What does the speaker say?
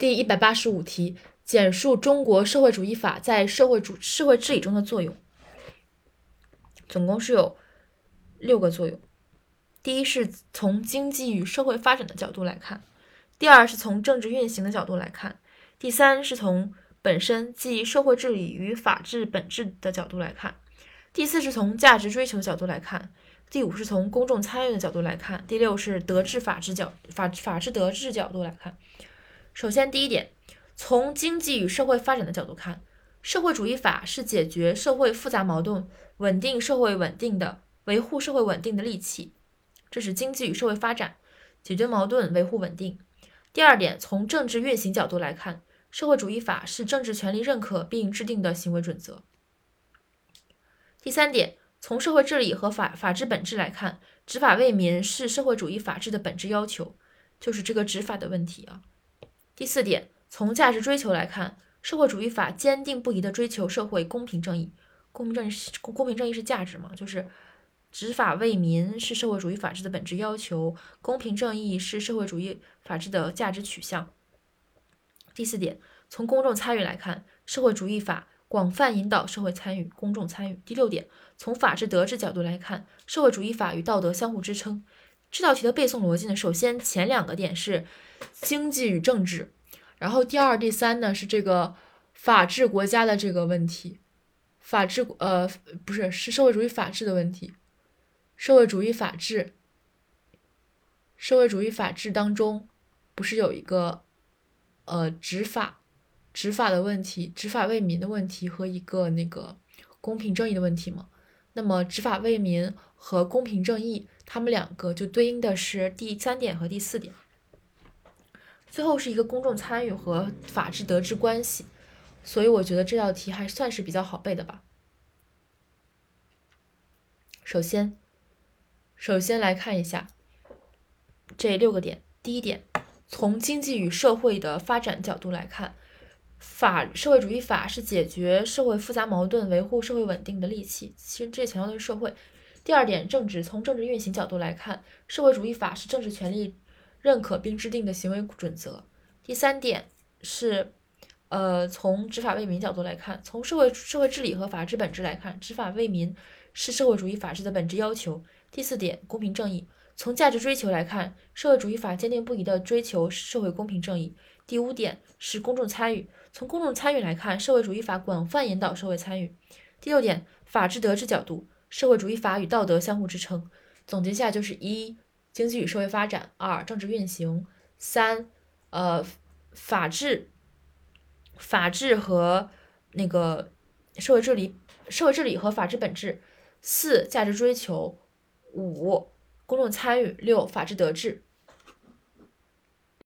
第一百八十五题，简述中国社会主义法在社会主社会治理中的作用。总共是有六个作用。第一是从经济与社会发展的角度来看，第二是从政治运行的角度来看，第三是从本身即社会治理与法治本质的角度来看，第四是从价值追求的角度来看，第五是从公众参与的角度来看，第六是德治法治角法法治德治角度来看。首先，第一点，从经济与社会发展的角度看，社会主义法是解决社会复杂矛盾、稳定社会稳定的、维护社会稳定的利器。这是经济与社会发展，解决矛盾，维护稳定。第二点，从政治运行角度来看，社会主义法是政治权力认可并制定的行为准则。第三点，从社会治理和法法治本质来看，执法为民是社会主义法治的本质要求，就是这个执法的问题啊。第四点，从价值追求来看，社会主义法坚定不移地追求社会公平正义。公平正义是公平正义是价值嘛？就是。执法为民是社会主义法治的本质要求，公平正义是社会主义法治的价值取向。第四点，从公众参与来看，社会主义法广泛引导社会参与、公众参与。第六点，从法治德治角度来看，社会主义法与道德相互支撑。这道题的背诵逻辑呢，首先前两个点是经济与政治，然后第二、第三呢是这个法治国家的这个问题，法治呃不是是社会主义法治的问题。社会主义法治，社会主义法治当中不是有一个呃执法执法的问题，执法为民的问题和一个那个公平正义的问题吗？那么执法为民和公平正义，他们两个就对应的是第三点和第四点。最后是一个公众参与和法治德治关系，所以我觉得这道题还算是比较好背的吧。首先。首先来看一下这六个点。第一点，从经济与社会的发展角度来看，法社会主义法是解决社会复杂矛盾、维护社会稳定的利器。其实这强调的是社会。第二点，政治从政治运行角度来看，社会主义法是政治权力认可并制定的行为准则。第三点是，呃，从执法为民角度来看，从社会社会治理和法治本质来看，执法为民是社会主义法治的本质要求。第四点，公平正义。从价值追求来看，社会主义法坚定不移地追求社会公平正义。第五点是公众参与。从公众参与来看，社会主义法广泛引导社会参与。第六点，法治德治角度，社会主义法与道德相互支撑。总结下就是一，经济与社会发展；二，政治运行；三，呃，法治，法治和那个社会治理，社会治理和法治本质；四，价值追求。五、公众参与；六、法治德治。